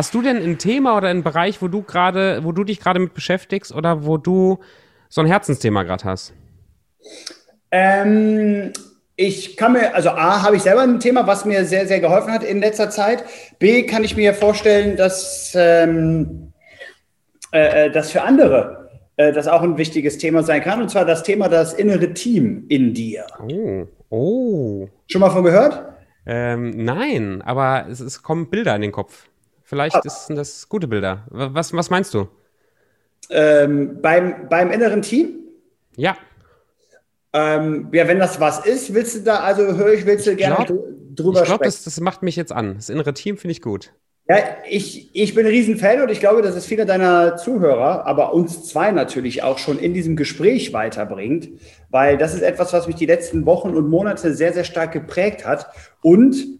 Hast du denn ein Thema oder einen Bereich, wo du gerade, wo du dich gerade mit beschäftigst oder wo du so ein Herzensthema gerade hast? Ähm, ich kann mir, also A, habe ich selber ein Thema, was mir sehr, sehr geholfen hat in letzter Zeit. B, kann ich mir vorstellen, dass ähm, äh, äh das für andere äh, das auch ein wichtiges Thema sein kann. Und zwar das Thema das innere Team in dir. Oh, oh. Schon mal von gehört? Ähm, nein, aber es, es, kommen Bilder in den Kopf. Vielleicht ah. sind das gute Bilder. Was, was meinst du? Ähm, beim, beim inneren Team? Ja. Ähm, ja, wenn das was ist, willst du da, also höre ich, willst du gerne glaub, drüber ich glaub, sprechen? Das, das macht mich jetzt an. Das innere Team finde ich gut. Ja, ich, ich bin ein Riesenfan und ich glaube, dass es viele deiner Zuhörer, aber uns zwei natürlich auch schon in diesem Gespräch weiterbringt, weil das ist etwas, was mich die letzten Wochen und Monate sehr, sehr stark geprägt hat und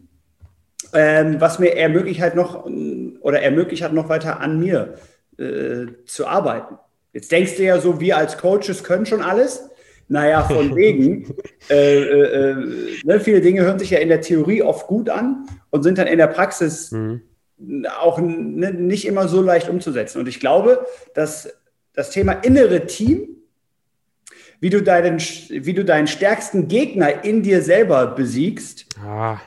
ähm, was mir ermöglicht hat noch oder ermöglicht hat, noch weiter an mir äh, zu arbeiten. Jetzt denkst du ja so, wir als Coaches können schon alles. Naja, von wegen. äh, äh, äh, ne, viele Dinge hören sich ja in der Theorie oft gut an und sind dann in der Praxis mhm. auch ne, nicht immer so leicht umzusetzen. Und ich glaube, dass das Thema innere Team, wie du deinen, wie du deinen stärksten Gegner in dir selber besiegst, ah.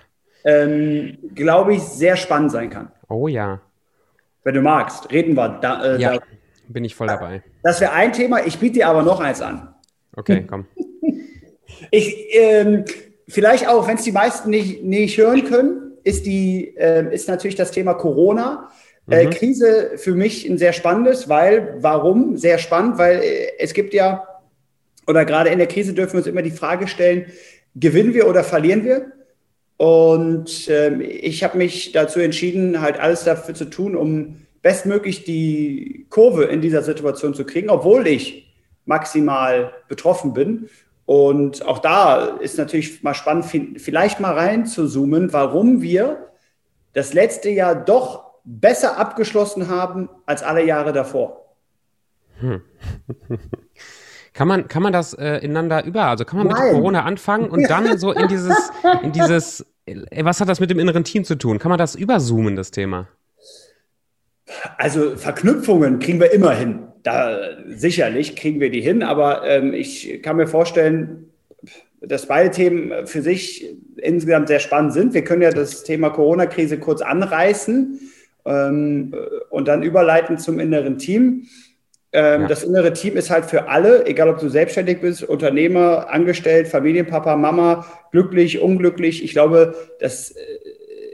Ähm, glaube ich, sehr spannend sein kann. Oh ja. Wenn du magst, reden wir da. Äh, ja, da. bin ich voll dabei. Das wäre ein Thema. Ich biete dir aber noch eins an. Okay, komm. Ich, ähm, vielleicht auch, wenn es die meisten nicht, nicht hören können, ist, die, äh, ist natürlich das Thema Corona. Äh, mhm. Krise für mich ein sehr spannendes, weil, warum? Sehr spannend, weil äh, es gibt ja, oder gerade in der Krise dürfen wir uns immer die Frage stellen, gewinnen wir oder verlieren wir? Und ähm, ich habe mich dazu entschieden, halt alles dafür zu tun, um bestmöglich die Kurve in dieser Situation zu kriegen, obwohl ich maximal betroffen bin. Und auch da ist natürlich mal spannend, vielleicht mal rein zu zoomen, warum wir das letzte Jahr doch besser abgeschlossen haben als alle Jahre davor. Hm. Kann man, kann man das äh, ineinander über, also kann man Nein. mit Corona anfangen und dann so in dieses, in dieses, was hat das mit dem inneren Team zu tun? Kann man das überzoomen, das Thema? Also Verknüpfungen kriegen wir immer hin da sicherlich kriegen wir die hin, aber ähm, ich kann mir vorstellen, dass beide Themen für sich insgesamt sehr spannend sind. Wir können ja das Thema Corona-Krise kurz anreißen ähm, und dann überleiten zum inneren Team. Ähm, ja. Das innere Team ist halt für alle, egal ob du selbstständig bist, Unternehmer, Angestellt, Familienpapa, Mama, glücklich, unglücklich. Ich glaube, dass äh,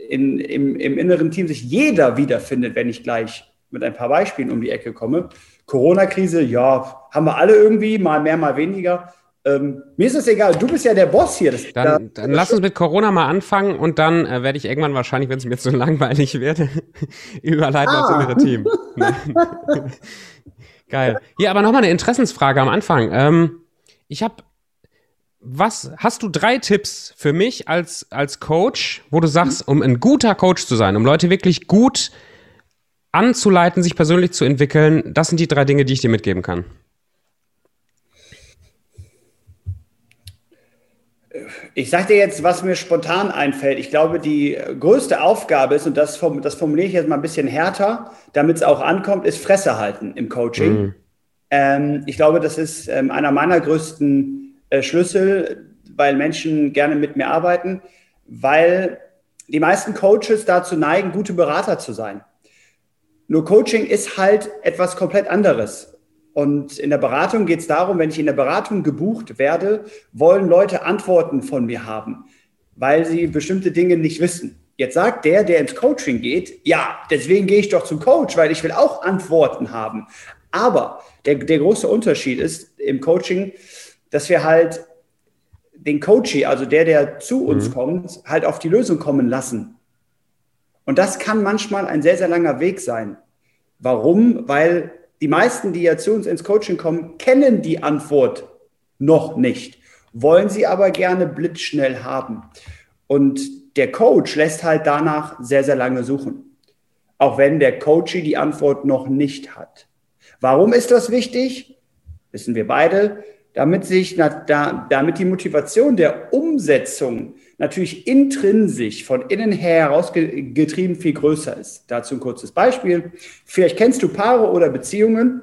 in, im, im inneren Team sich jeder wiederfindet, wenn ich gleich mit ein paar Beispielen um die Ecke komme. Corona-Krise, ja, haben wir alle irgendwie, mal mehr, mal weniger. Ähm, mir ist es egal, du bist ja der Boss hier. Das, dann, da, dann lass uns mit Corona mal anfangen und dann äh, werde ich irgendwann wahrscheinlich, wenn es mir zu langweilig wird, überleiten ah. aufs innere Team. Geil. Hier, aber nochmal eine Interessensfrage am Anfang. Ähm, ich habe, was, hast du drei Tipps für mich als, als Coach, wo du sagst, um ein guter Coach zu sein, um Leute wirklich gut anzuleiten, sich persönlich zu entwickeln. Das sind die drei Dinge, die ich dir mitgeben kann. Ich sage dir jetzt, was mir spontan einfällt. Ich glaube, die größte Aufgabe ist, und das, das formuliere ich jetzt mal ein bisschen härter, damit es auch ankommt, ist Fresse halten im Coaching. Mhm. Ähm, ich glaube, das ist ähm, einer meiner größten äh, Schlüssel, weil Menschen gerne mit mir arbeiten, weil die meisten Coaches dazu neigen, gute Berater zu sein. Nur Coaching ist halt etwas komplett anderes. Und in der Beratung geht es darum, wenn ich in der Beratung gebucht werde, wollen Leute Antworten von mir haben, weil sie bestimmte Dinge nicht wissen. Jetzt sagt der, der ins Coaching geht, ja, deswegen gehe ich doch zum Coach, weil ich will auch Antworten haben. Aber der, der große Unterschied ist im Coaching, dass wir halt den Coachee, also der, der zu uns mhm. kommt, halt auf die Lösung kommen lassen. Und das kann manchmal ein sehr, sehr langer Weg sein. Warum? Weil die meisten, die ja zu uns ins Coaching kommen, kennen die Antwort noch nicht, wollen sie aber gerne blitzschnell haben. Und der Coach lässt halt danach sehr, sehr lange suchen. Auch wenn der Coachie die Antwort noch nicht hat. Warum ist das wichtig? Wissen wir beide. Damit sich, damit die Motivation der Umsetzung natürlich intrinsisch von innen her herausgetrieben viel größer ist. Dazu ein kurzes Beispiel. Vielleicht kennst du Paare oder Beziehungen,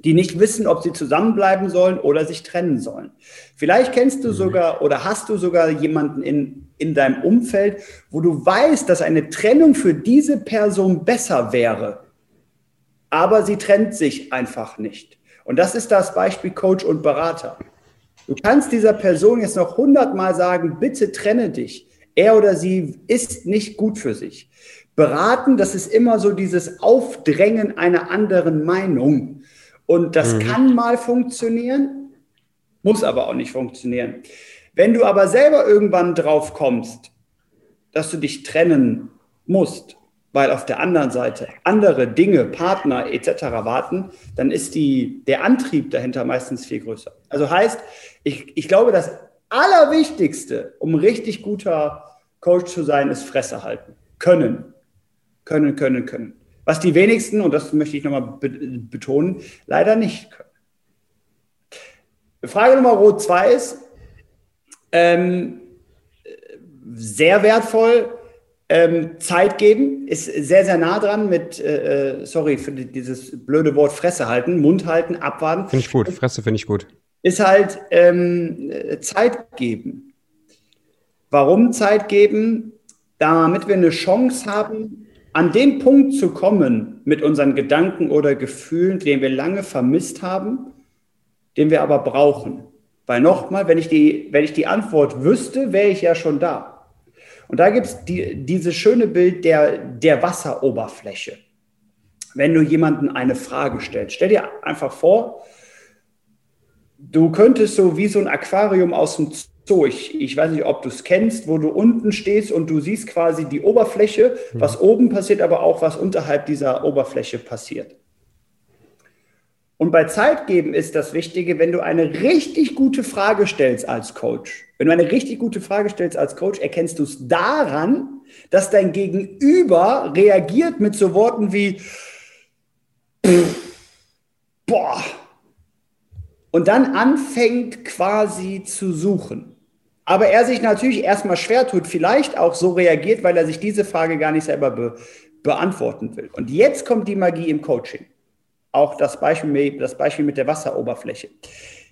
die nicht wissen, ob sie zusammenbleiben sollen oder sich trennen sollen. Vielleicht kennst du mhm. sogar oder hast du sogar jemanden in, in deinem Umfeld, wo du weißt, dass eine Trennung für diese Person besser wäre, aber sie trennt sich einfach nicht. Und das ist das Beispiel Coach und Berater. Du kannst dieser Person jetzt noch hundertmal sagen, bitte trenne dich. Er oder sie ist nicht gut für sich. Beraten, das ist immer so dieses Aufdrängen einer anderen Meinung. Und das mhm. kann mal funktionieren, muss aber auch nicht funktionieren. Wenn du aber selber irgendwann drauf kommst, dass du dich trennen musst, weil auf der anderen Seite andere Dinge, Partner etc. warten, dann ist die, der Antrieb dahinter meistens viel größer. Also heißt, ich, ich glaube, das Allerwichtigste, um richtig guter Coach zu sein, ist Fresse halten. Können. Können, können, können. Was die wenigsten, und das möchte ich nochmal betonen, leider nicht können. Frage Nummer zwei ist, ähm, sehr wertvoll, ähm, Zeit geben ist sehr, sehr nah dran mit, äh, äh, sorry für dieses blöde Wort Fresse halten, Mund halten, abwarten. Finde ich gut, Fresse finde ich gut. Ist halt ähm, Zeit geben. Warum Zeit geben? Damit wir eine Chance haben, an den Punkt zu kommen mit unseren Gedanken oder Gefühlen, den wir lange vermisst haben, den wir aber brauchen. Weil nochmal, wenn ich die, wenn ich die Antwort wüsste, wäre ich ja schon da. Und da gibt es die, dieses schöne Bild der, der Wasseroberfläche. Wenn du jemanden eine Frage stellst, stell dir einfach vor, du könntest so wie so ein Aquarium aus dem Zoo, ich, ich weiß nicht, ob du es kennst, wo du unten stehst und du siehst quasi die Oberfläche, mhm. was oben passiert, aber auch was unterhalb dieser Oberfläche passiert. Und bei Zeitgeben ist das Wichtige, wenn du eine richtig gute Frage stellst als Coach. Wenn du eine richtig gute Frage stellst als Coach, erkennst du es daran, dass dein Gegenüber reagiert mit so Worten wie boah und dann anfängt quasi zu suchen. Aber er sich natürlich erstmal schwer tut, vielleicht auch so reagiert, weil er sich diese Frage gar nicht selber be beantworten will. Und jetzt kommt die Magie im Coaching auch das Beispiel, das Beispiel mit der Wasseroberfläche.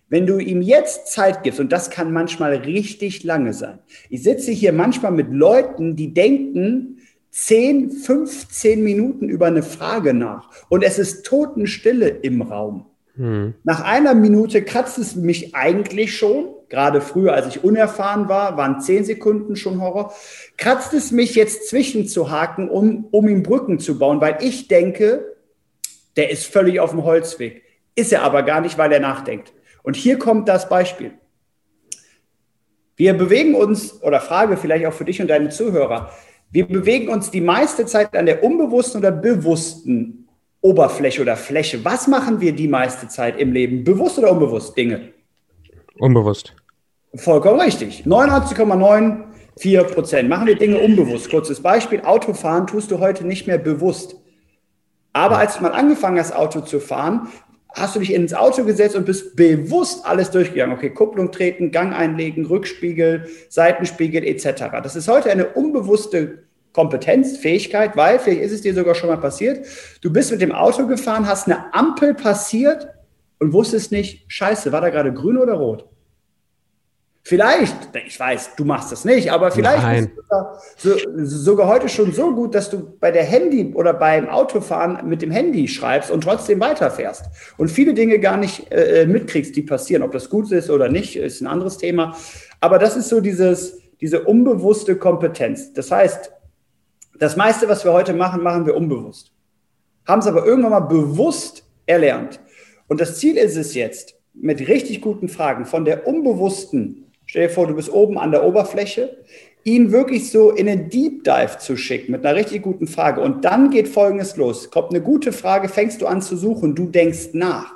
Wenn du ihm jetzt Zeit gibst, und das kann manchmal richtig lange sein. Ich sitze hier manchmal mit Leuten, die denken 10, 15 Minuten über eine Frage nach und es ist Totenstille im Raum. Hm. Nach einer Minute kratzt es mich eigentlich schon, gerade früher, als ich unerfahren war, waren 10 Sekunden schon Horror, kratzt es mich jetzt zwischenzuhaken, um, um ihm Brücken zu bauen, weil ich denke, der ist völlig auf dem Holzweg. Ist er aber gar nicht, weil er nachdenkt. Und hier kommt das Beispiel. Wir bewegen uns, oder Frage vielleicht auch für dich und deine Zuhörer, wir bewegen uns die meiste Zeit an der unbewussten oder bewussten Oberfläche oder Fläche. Was machen wir die meiste Zeit im Leben? Bewusst oder unbewusst Dinge? Unbewusst. Vollkommen richtig. 99,94 Prozent machen wir Dinge unbewusst. Kurzes Beispiel, Autofahren tust du heute nicht mehr bewusst. Aber als du mal angefangen hast, Auto zu fahren, hast du dich ins Auto gesetzt und bist bewusst alles durchgegangen. Okay, Kupplung treten, Gang einlegen, Rückspiegel, Seitenspiegel etc. Das ist heute eine unbewusste Kompetenz, Fähigkeit, weil vielleicht ist es dir sogar schon mal passiert. Du bist mit dem Auto gefahren, hast eine Ampel passiert und wusstest nicht, scheiße, war da gerade grün oder rot? Vielleicht, ich weiß, du machst das nicht, aber vielleicht Nein. ist es sogar, so, sogar heute schon so gut, dass du bei der Handy oder beim Autofahren mit dem Handy schreibst und trotzdem weiterfährst und viele Dinge gar nicht äh, mitkriegst, die passieren. Ob das gut ist oder nicht, ist ein anderes Thema. Aber das ist so dieses, diese unbewusste Kompetenz. Das heißt, das meiste, was wir heute machen, machen wir unbewusst. Haben es aber irgendwann mal bewusst erlernt. Und das Ziel ist es jetzt, mit richtig guten Fragen von der unbewussten Stell dir vor, du bist oben an der Oberfläche, ihn wirklich so in einen Deep Dive zu schicken mit einer richtig guten Frage. Und dann geht Folgendes los. Kommt eine gute Frage, fängst du an zu suchen, du denkst nach.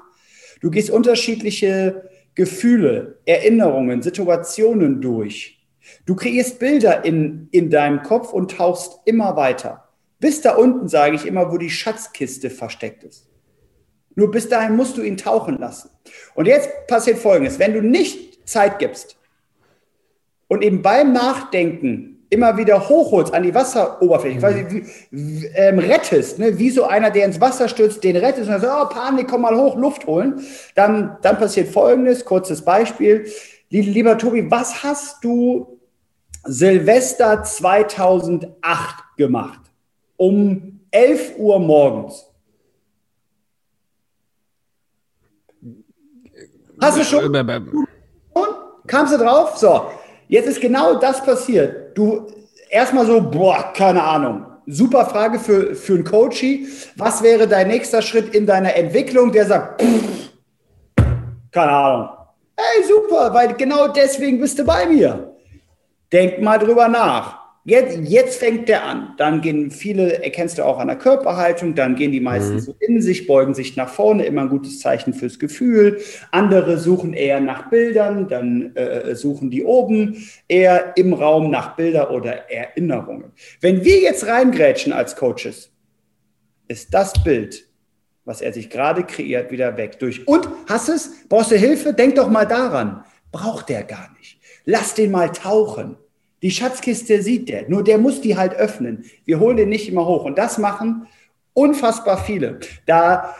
Du gehst unterschiedliche Gefühle, Erinnerungen, Situationen durch. Du kreierst Bilder in, in deinem Kopf und tauchst immer weiter. Bis da unten sage ich immer, wo die Schatzkiste versteckt ist. Nur bis dahin musst du ihn tauchen lassen. Und jetzt passiert Folgendes. Wenn du nicht Zeit gibst, und eben beim Nachdenken immer wieder hochholst an die Wasseroberfläche, quasi wie, ähm, rettest, ne? wie so einer, der ins Wasser stürzt, den rettest und dann sagt, oh, Panik, komm mal hoch, Luft holen, dann, dann passiert Folgendes, kurzes Beispiel. Lieber Tobi, was hast du Silvester 2008 gemacht? Um 11 Uhr morgens. Hast du schon? Äh, äh, äh. Kamst du drauf? So, Jetzt ist genau das passiert. Du erstmal so, boah, keine Ahnung. Super Frage für, für einen Coachy. Was wäre dein nächster Schritt in deiner Entwicklung, der sagt, pff, keine Ahnung. Hey, super, weil genau deswegen bist du bei mir. Denk mal drüber nach. Jetzt, jetzt fängt der an. Dann gehen viele, erkennst du auch an der Körperhaltung, dann gehen die meisten mhm. so in sich, beugen sich nach vorne, immer ein gutes Zeichen fürs Gefühl. Andere suchen eher nach Bildern, dann äh, suchen die oben eher im Raum nach Bilder oder Erinnerungen. Wenn wir jetzt reingrätschen als Coaches, ist das Bild, was er sich gerade kreiert, wieder weg. Durch. Und hast es? Brauchst du Hilfe? Denk doch mal daran. Braucht der gar nicht. Lass den mal tauchen. Die Schatzkiste sieht der, nur der muss die halt öffnen. Wir holen den nicht immer hoch. Und das machen unfassbar viele. Da,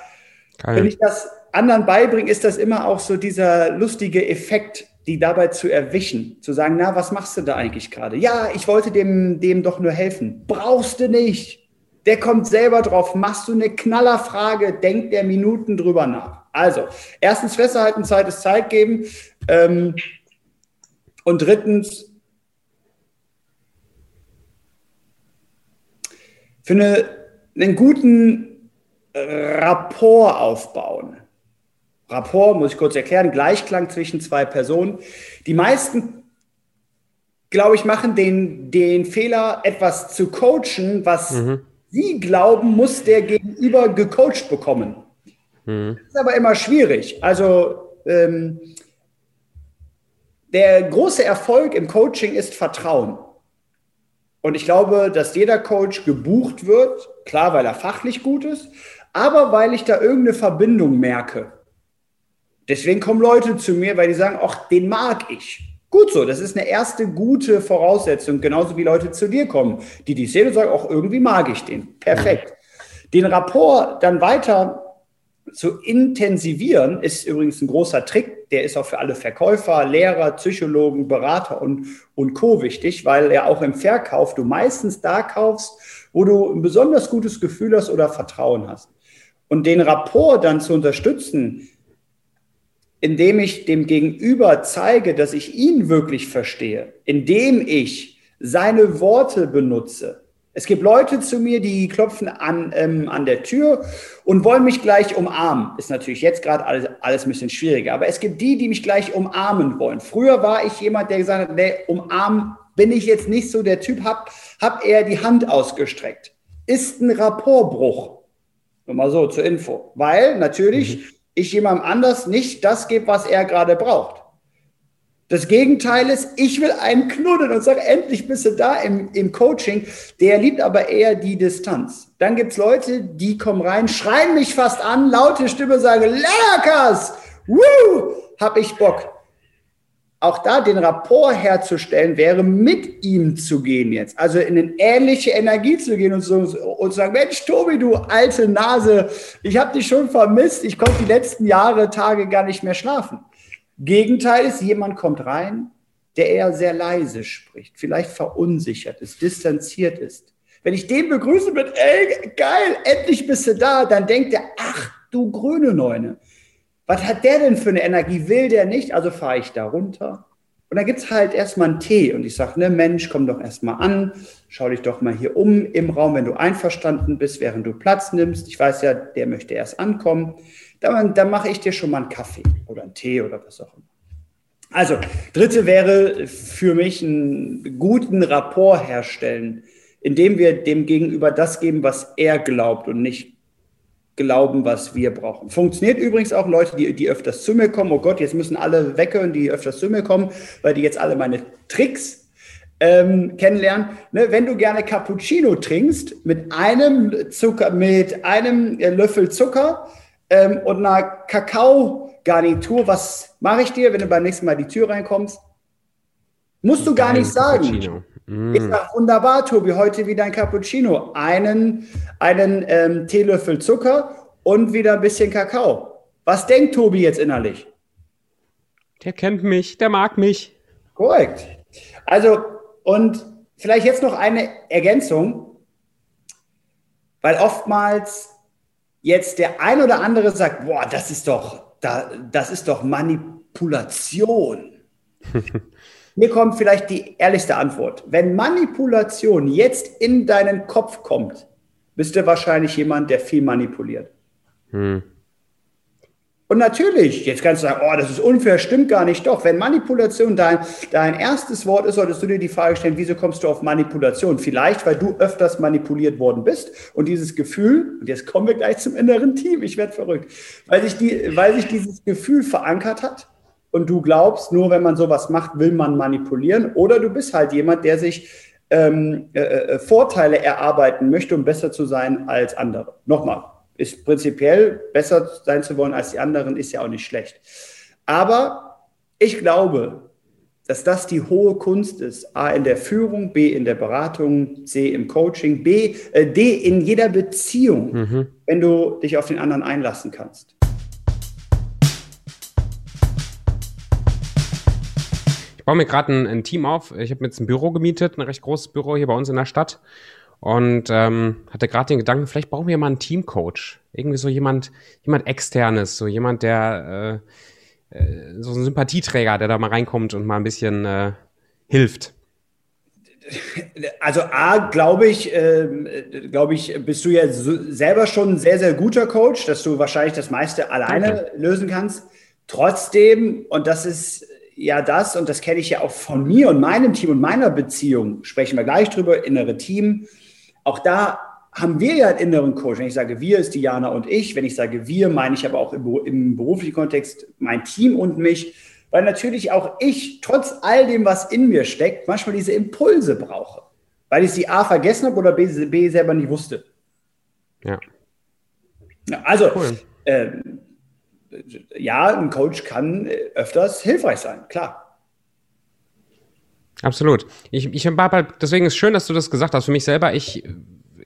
Geil. wenn ich das anderen beibringe, ist das immer auch so dieser lustige Effekt, die dabei zu erwischen, zu sagen, na, was machst du da eigentlich gerade? Ja, ich wollte dem, dem doch nur helfen. Brauchst du nicht. Der kommt selber drauf. Machst du eine Knallerfrage, denkt der Minuten drüber nach. Also, erstens festhalten, zweites Zeit geben. Ähm, und drittens, für eine, einen guten Rapport aufbauen. Rapport, muss ich kurz erklären, Gleichklang zwischen zwei Personen. Die meisten, glaube ich, machen den, den Fehler, etwas zu coachen, was mhm. sie glauben, muss der Gegenüber gecoacht bekommen. Mhm. Das ist aber immer schwierig. Also ähm, der große Erfolg im Coaching ist Vertrauen. Und ich glaube, dass jeder Coach gebucht wird, klar, weil er fachlich gut ist, aber weil ich da irgendeine Verbindung merke. Deswegen kommen Leute zu mir, weil die sagen, ach, den mag ich. Gut so, das ist eine erste gute Voraussetzung, genauso wie Leute zu dir kommen, die die sehen und sagen, auch irgendwie mag ich den. Perfekt. Den Rapport dann weiter zu intensivieren, ist übrigens ein großer Trick. Der ist auch für alle Verkäufer, Lehrer, Psychologen, Berater und, und Co. wichtig, weil ja auch im Verkauf du meistens da kaufst, wo du ein besonders gutes Gefühl hast oder Vertrauen hast. Und den Rapport dann zu unterstützen, indem ich dem Gegenüber zeige, dass ich ihn wirklich verstehe, indem ich seine Worte benutze, es gibt Leute zu mir, die klopfen an, ähm, an der Tür und wollen mich gleich umarmen. Ist natürlich jetzt gerade alles, alles ein bisschen schwieriger. Aber es gibt die, die mich gleich umarmen wollen. Früher war ich jemand, der gesagt hat, nee, umarmen bin ich jetzt nicht so der Typ, hab, hab eher die Hand ausgestreckt. Ist ein Rapportbruch. Nur mal so zur Info. Weil natürlich mhm. ich jemandem anders nicht das gebe, was er gerade braucht. Das Gegenteil ist, ich will einen knuddeln und sage, endlich bist du da im, im Coaching. Der liebt aber eher die Distanz. Dann gibt's Leute, die kommen rein, schreien mich fast an, laute Stimme sagen, Lennarkas, woo, hab ich Bock. Auch da den Rapport herzustellen, wäre mit ihm zu gehen jetzt. Also in eine ähnliche Energie zu gehen und, so, und sagen, Mensch, Tobi, du alte Nase, ich habe dich schon vermisst. Ich konnte die letzten Jahre, Tage gar nicht mehr schlafen. Gegenteil ist, jemand kommt rein, der eher sehr leise spricht, vielleicht verunsichert ist, distanziert ist. Wenn ich den begrüße mit, ey, geil, endlich bist du da, dann denkt er, ach, du grüne Neune. Was hat der denn für eine Energie? Will der nicht? Also fahre ich da runter. Und dann gibt es halt erstmal einen Tee. Und ich sage, ne, Mensch, komm doch erstmal an, schau dich doch mal hier um im Raum, wenn du einverstanden bist, während du Platz nimmst. Ich weiß ja, der möchte erst ankommen dann, dann mache ich dir schon mal einen Kaffee oder einen Tee oder was auch immer. Also, dritte wäre für mich einen guten Rapport herstellen, indem wir dem Gegenüber das geben, was er glaubt und nicht glauben, was wir brauchen. Funktioniert übrigens auch Leute, die, die öfters zu mir kommen. Oh Gott, jetzt müssen alle weghören, die öfters zu mir kommen, weil die jetzt alle meine Tricks ähm, kennenlernen. Ne, wenn du gerne Cappuccino trinkst mit einem Zucker, mit einem äh, Löffel Zucker, ähm, und einer Kakao-Garnitur. Was mache ich dir, wenn du beim nächsten Mal die Tür reinkommst? Musst du gar nicht sagen. Mm. Ich sag, wunderbar, Tobi, heute wieder ein Cappuccino. Einen, einen ähm, Teelöffel Zucker und wieder ein bisschen Kakao. Was denkt Tobi jetzt innerlich? Der kennt mich, der mag mich. Korrekt. Also, und vielleicht jetzt noch eine Ergänzung, weil oftmals jetzt der ein oder andere sagt, boah, das ist doch, das ist doch Manipulation. Mir kommt vielleicht die ehrlichste Antwort. Wenn Manipulation jetzt in deinen Kopf kommt, bist du wahrscheinlich jemand, der viel manipuliert. Hm. Und natürlich, jetzt kannst du sagen, oh, das ist unfair, stimmt gar nicht. Doch, wenn Manipulation dein, dein erstes Wort ist, solltest du dir die Frage stellen, wieso kommst du auf Manipulation? Vielleicht, weil du öfters manipuliert worden bist und dieses Gefühl, und jetzt kommen wir gleich zum inneren Team, ich werde verrückt, weil sich, die, weil sich dieses Gefühl verankert hat und du glaubst, nur wenn man sowas macht, will man manipulieren. Oder du bist halt jemand, der sich ähm, äh, äh Vorteile erarbeiten möchte, um besser zu sein als andere. Nochmal, ist prinzipiell besser sein zu wollen als die anderen, ist ja auch nicht schlecht. Aber ich glaube, dass das die hohe Kunst ist. A in der Führung, B in der Beratung, C im Coaching, B, äh, D in jeder Beziehung, mhm. wenn du dich auf den anderen einlassen kannst. Baue mir gerade ein, ein, Team auf. Ich habe mir jetzt ein Büro gemietet, ein recht großes Büro hier bei uns in der Stadt und ähm, hatte gerade den Gedanken, vielleicht brauchen wir mal einen Teamcoach. Irgendwie so jemand, jemand externes, so jemand, der äh, äh, so ein Sympathieträger, der da mal reinkommt und mal ein bisschen äh, hilft. Also A, glaube ich, äh, glaube ich, bist du ja so selber schon ein sehr, sehr guter Coach, dass du wahrscheinlich das meiste alleine Danke. lösen kannst. Trotzdem, und das ist ja das, und das kenne ich ja auch von mir und meinem Team und meiner Beziehung, sprechen wir gleich drüber, innere Team, auch da haben wir ja einen inneren Coach. Wenn ich sage wir, ist Diana und ich. Wenn ich sage wir, meine ich aber auch im, im beruflichen Kontext mein Team und mich. Weil natürlich auch ich, trotz all dem, was in mir steckt, manchmal diese Impulse brauche. Weil ich sie A vergessen habe oder B, B selber nicht wusste. Ja. Also, cool. äh, ja, ein Coach kann öfters hilfreich sein, klar. Absolut. Ich, ich halt, deswegen ist schön, dass du das gesagt hast. Für mich selber, ich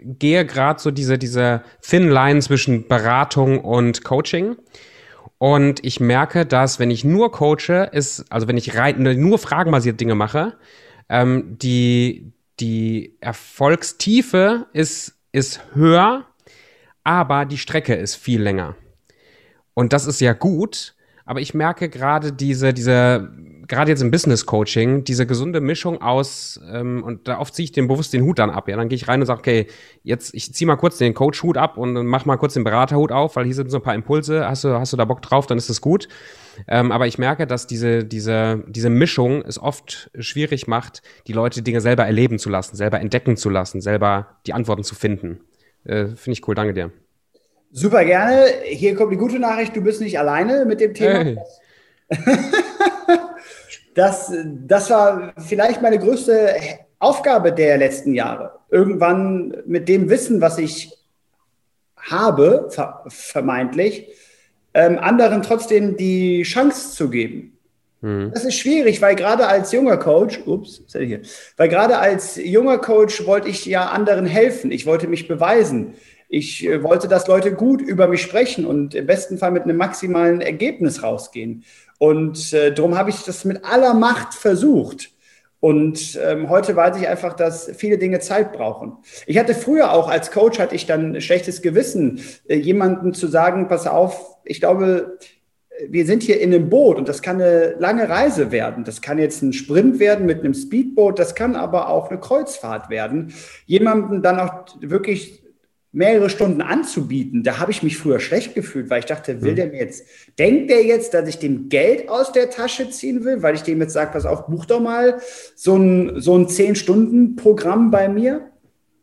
gehe gerade so diese, diese Thin Line zwischen Beratung und Coaching. Und ich merke, dass wenn ich nur coache, ist, also wenn ich rein, nur fragenbasierte Dinge mache, ähm, die, die Erfolgstiefe ist, ist höher, aber die Strecke ist viel länger. Und das ist ja gut, aber ich merke gerade diese, diese gerade jetzt im Business Coaching, diese gesunde Mischung aus, ähm, und da oft ziehe ich den bewusst den Hut dann ab. Ja, dann gehe ich rein und sage, okay, jetzt ich ziehe mal kurz den Coach-Hut ab und mach mal kurz den Beraterhut auf, weil hier sind so ein paar Impulse. Hast du, hast du da Bock drauf, dann ist das gut. Ähm, aber ich merke, dass diese, diese, diese Mischung es oft schwierig macht, die Leute Dinge selber erleben zu lassen, selber entdecken zu lassen, selber die Antworten zu finden. Äh, Finde ich cool, danke dir. Super gerne. Hier kommt die gute Nachricht, du bist nicht alleine mit dem Thema. Hey. das, das war vielleicht meine größte Aufgabe der letzten Jahre. Irgendwann mit dem Wissen, was ich habe, vermeintlich, ähm, anderen trotzdem die Chance zu geben. Mhm. Das ist schwierig, weil gerade als junger Coach, ups, hier, weil gerade als junger Coach wollte ich ja anderen helfen. Ich wollte mich beweisen. Ich äh, wollte, dass Leute gut über mich sprechen und im besten Fall mit einem maximalen Ergebnis rausgehen. Und äh, darum habe ich das mit aller Macht versucht. Und ähm, heute weiß ich einfach, dass viele Dinge Zeit brauchen. Ich hatte früher auch als Coach, hatte ich dann schlechtes Gewissen, äh, jemandem zu sagen, pass auf, ich glaube, wir sind hier in einem Boot und das kann eine lange Reise werden. Das kann jetzt ein Sprint werden mit einem Speedboot, das kann aber auch eine Kreuzfahrt werden. Jemandem dann auch wirklich mehrere Stunden anzubieten, da habe ich mich früher schlecht gefühlt, weil ich dachte, will mhm. der mir jetzt, denkt der jetzt, dass ich dem Geld aus der Tasche ziehen will, weil ich dem jetzt sage, pass auf, buch doch mal so ein, so ein 10-Stunden-Programm bei mir?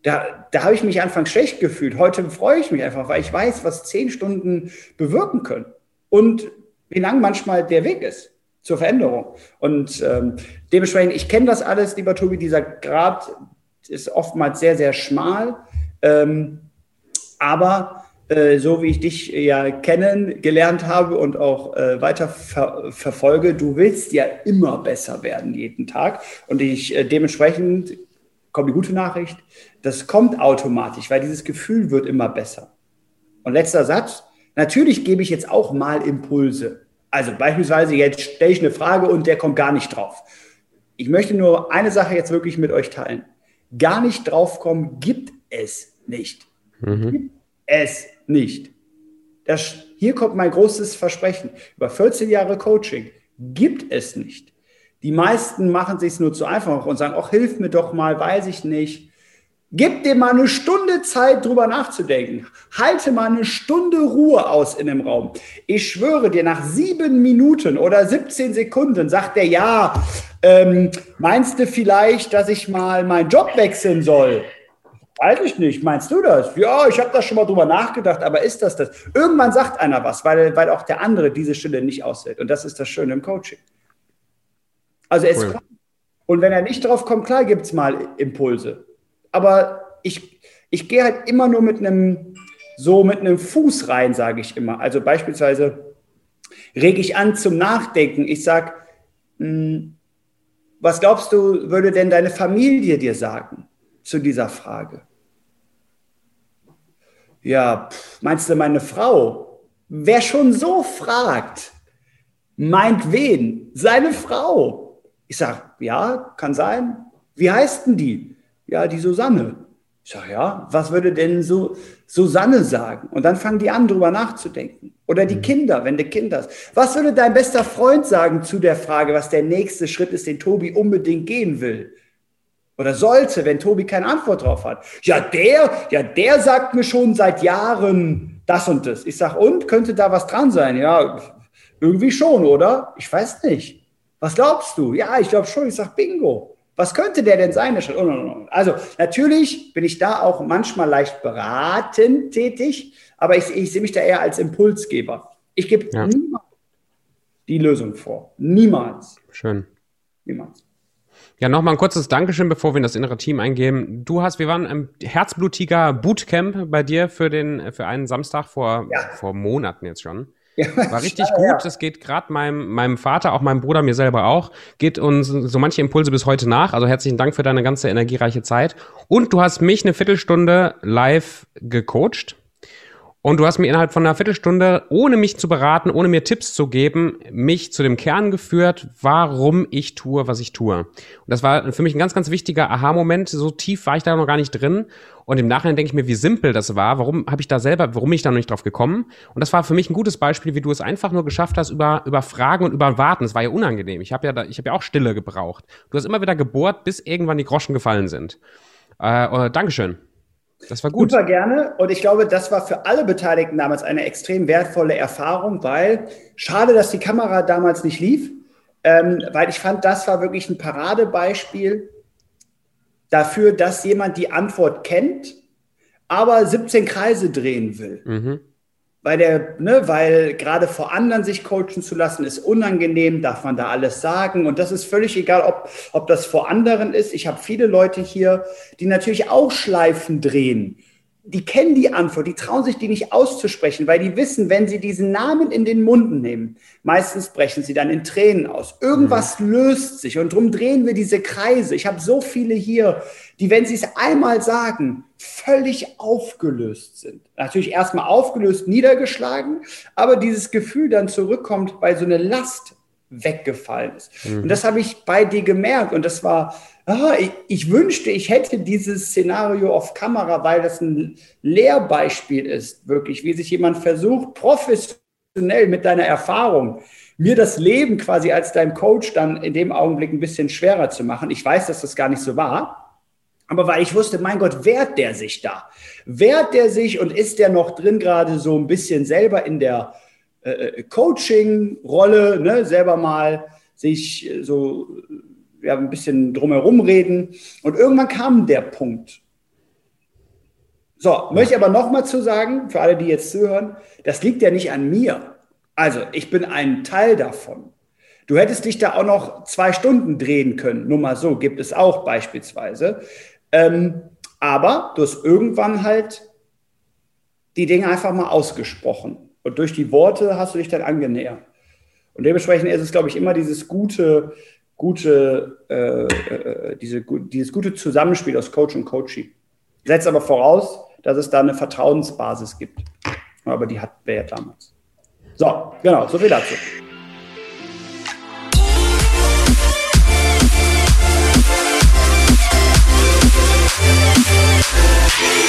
Da, da habe ich mich anfangs schlecht gefühlt. Heute freue ich mich einfach, weil ich weiß, was 10 Stunden bewirken können und wie lang manchmal der Weg ist zur Veränderung. Und ähm, dementsprechend, ich kenne das alles, lieber Tobi, dieser Grad ist oftmals sehr, sehr schmal. Ähm, aber äh, so wie ich dich ja kennengelernt habe und auch äh, weiter ver verfolge, du willst ja immer besser werden jeden Tag. Und ich äh, dementsprechend kommt die gute Nachricht, das kommt automatisch, weil dieses Gefühl wird immer besser. Und letzter Satz, natürlich gebe ich jetzt auch mal Impulse. Also beispielsweise jetzt stelle ich eine Frage und der kommt gar nicht drauf. Ich möchte nur eine Sache jetzt wirklich mit euch teilen. Gar nicht draufkommen gibt es nicht. Mhm. Es nicht. Das, hier kommt mein großes Versprechen. Über 14 Jahre Coaching gibt es nicht. Die meisten machen es sich nur zu einfach und sagen, ach, hilf mir doch mal, weiß ich nicht. Gib dir mal eine Stunde Zeit, drüber nachzudenken. Halte mal eine Stunde Ruhe aus in dem Raum. Ich schwöre dir, nach sieben Minuten oder 17 Sekunden sagt der ja, ähm, meinst du vielleicht, dass ich mal meinen Job wechseln soll? Weiß ich nicht. Meinst du das? Ja, ich habe da schon mal drüber nachgedacht, aber ist das das? Irgendwann sagt einer was, weil, weil auch der andere diese Stille nicht aushält. Und das ist das Schöne im Coaching. Also es cool. Und wenn er nicht drauf kommt, klar gibt es mal Impulse. Aber ich, ich gehe halt immer nur mit einem, so mit einem Fuß rein, sage ich immer. Also beispielsweise rege ich an zum Nachdenken. Ich sage, hm, was glaubst du, würde denn deine Familie dir sagen zu dieser Frage? Ja, meinst du meine Frau? Wer schon so fragt, meint wen? Seine Frau. Ich sage, ja, kann sein. Wie heißt denn die? Ja, die Susanne. Ich sage, ja, was würde denn so Susanne sagen? Und dann fangen die an, drüber nachzudenken. Oder die mhm. Kinder, wenn du Kinder hast. Was würde dein bester Freund sagen zu der Frage, was der nächste Schritt ist, den Tobi unbedingt gehen will? Oder sollte, wenn Tobi keine Antwort drauf hat. Ja, der, ja, der sagt mir schon seit Jahren das und das. Ich sage, und könnte da was dran sein? Ja, irgendwie schon, oder? Ich weiß nicht. Was glaubst du? Ja, ich glaube schon. Ich sage, bingo. Was könnte der denn sein? Also natürlich bin ich da auch manchmal leicht beratend tätig, aber ich, ich sehe mich da eher als Impulsgeber. Ich gebe ja. niemals die Lösung vor. Niemals. Schön. Niemals. Ja, nochmal ein kurzes Dankeschön, bevor wir in das innere Team eingehen. Du hast, wir waren im Herzblutiger Bootcamp bei dir für den, für einen Samstag vor, ja. vor Monaten jetzt schon. Ja, War richtig gut. Das geht gerade meinem, meinem Vater, auch meinem Bruder, mir selber auch, geht uns so manche Impulse bis heute nach. Also herzlichen Dank für deine ganze energiereiche Zeit. Und du hast mich eine Viertelstunde live gecoacht. Und du hast mir innerhalb von einer Viertelstunde, ohne mich zu beraten, ohne mir Tipps zu geben, mich zu dem Kern geführt, warum ich tue, was ich tue. Und das war für mich ein ganz, ganz wichtiger Aha-Moment. So tief war ich da noch gar nicht drin. Und im Nachhinein denke ich mir, wie simpel das war. Warum habe ich da selber, warum bin ich da noch nicht drauf gekommen? Und das war für mich ein gutes Beispiel, wie du es einfach nur geschafft hast über, über Fragen und über Warten. Es war ja unangenehm. Ich habe ja, da, ich habe ja auch Stille gebraucht. Du hast immer wieder gebohrt, bis irgendwann die Groschen gefallen sind. Äh, äh, Dankeschön. Das war gut. Super gerne. Und ich glaube, das war für alle Beteiligten damals eine extrem wertvolle Erfahrung, weil schade, dass die Kamera damals nicht lief, ähm, weil ich fand, das war wirklich ein Paradebeispiel dafür, dass jemand die Antwort kennt, aber 17 Kreise drehen will. Mhm weil der, ne, weil gerade vor anderen sich coachen zu lassen, ist unangenehm, darf man da alles sagen. Und das ist völlig egal, ob, ob das vor anderen ist. Ich habe viele Leute hier, die natürlich auch Schleifen drehen die kennen die Antwort, die trauen sich die nicht auszusprechen, weil die wissen, wenn sie diesen Namen in den Mund nehmen, meistens brechen sie dann in Tränen aus. Irgendwas mhm. löst sich und darum drehen wir diese Kreise. Ich habe so viele hier, die, wenn sie es einmal sagen, völlig aufgelöst sind. Natürlich erstmal aufgelöst, niedergeschlagen, aber dieses Gefühl dann zurückkommt, weil so eine Last weggefallen ist. Mhm. Und das habe ich bei dir gemerkt und das war ah, ich, ich, wünschte, ich hätte dieses Szenario auf Kamera, weil das ein Lehrbeispiel ist, wirklich, wie sich jemand versucht, professionell mit deiner Erfahrung mir das Leben quasi als dein Coach dann in dem Augenblick ein bisschen schwerer zu machen. Ich weiß, dass das gar nicht so war. Aber weil ich wusste, mein Gott, wehrt der sich da? Wehrt der sich und ist der noch drin gerade so ein bisschen selber in der äh, äh Coaching-Rolle, ne? selber mal sich äh, so ja, ein bisschen drumherum reden. Und irgendwann kam der Punkt. So, möchte ich aber nochmal zu sagen, für alle, die jetzt zuhören, das liegt ja nicht an mir. Also, ich bin ein Teil davon. Du hättest dich da auch noch zwei Stunden drehen können. Nur mal so, gibt es auch beispielsweise. Ähm, aber du hast irgendwann halt die Dinge einfach mal ausgesprochen. Und durch die Worte hast du dich dann angenähert. Und dementsprechend ist es, glaube ich, immer dieses gute, gute, äh, äh, diese, dieses gute Zusammenspiel aus Coach und Coaching. Setzt aber voraus, dass es da eine Vertrauensbasis gibt. Aber die hatten wir ja damals. So, genau, so viel dazu. Yeah.